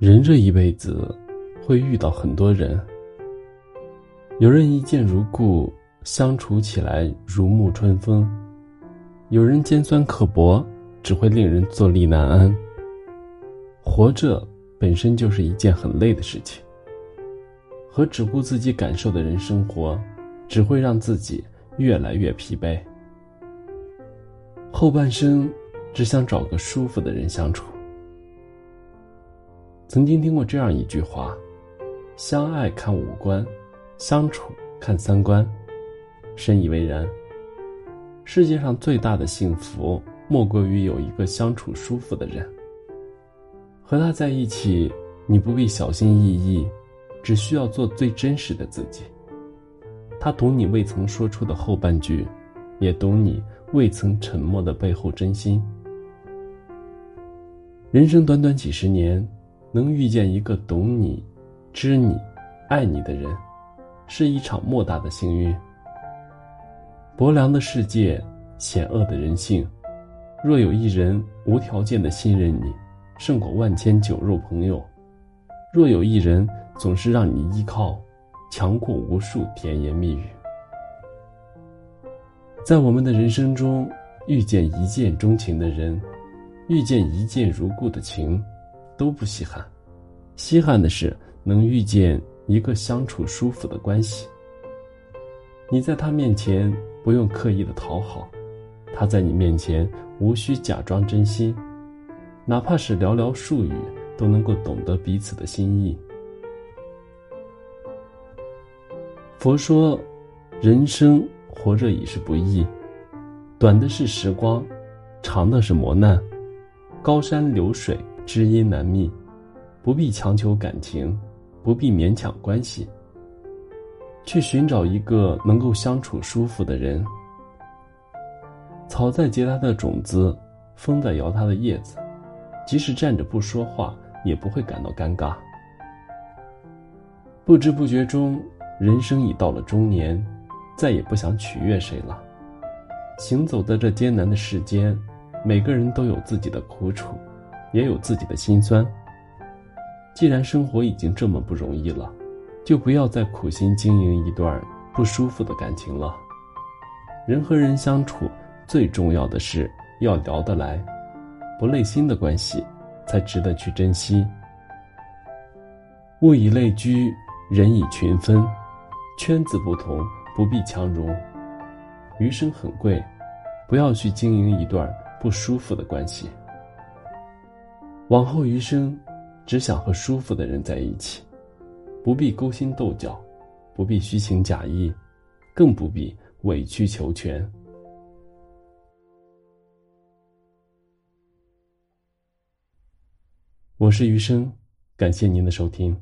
人这一辈子，会遇到很多人。有人一见如故，相处起来如沐春风；有人尖酸刻薄，只会令人坐立难安。活着本身就是一件很累的事情，和只顾自己感受的人生活，只会让自己越来越疲惫。后半生，只想找个舒服的人相处。曾经听过这样一句话：“相爱看五官，相处看三观。”深以为然。世界上最大的幸福，莫过于有一个相处舒服的人。和他在一起，你不必小心翼翼，只需要做最真实的自己。他懂你未曾说出的后半句，也懂你未曾沉默的背后真心。人生短短几十年。能遇见一个懂你、知你、爱你的人，是一场莫大的幸运。薄凉的世界，险恶的人性，若有一人无条件的信任你，胜过万千酒肉朋友；若有一人总是让你依靠，强过无数甜言蜜语。在我们的人生中，遇见一见钟情的人，遇见一见如故的情。都不稀罕，稀罕的是能遇见一个相处舒服的关系。你在他面前不用刻意的讨好，他在你面前无需假装真心，哪怕是寥寥数语，都能够懂得彼此的心意。佛说，人生活着已是不易，短的是时光，长的是磨难，高山流水。知音难觅，不必强求感情，不必勉强关系。去寻找一个能够相处舒服的人。草在结它的种子，风在摇它的叶子，即使站着不说话，也不会感到尴尬。不知不觉中，人生已到了中年，再也不想取悦谁了。行走在这艰难的世间，每个人都有自己的苦楚。也有自己的心酸。既然生活已经这么不容易了，就不要再苦心经营一段不舒服的感情了。人和人相处，最重要的是要聊得来，不累心的关系，才值得去珍惜。物以类聚，人以群分，圈子不同，不必强融。余生很贵，不要去经营一段不舒服的关系。往后余生，只想和舒服的人在一起，不必勾心斗角，不必虚情假意，更不必委曲求全。我是余生，感谢您的收听。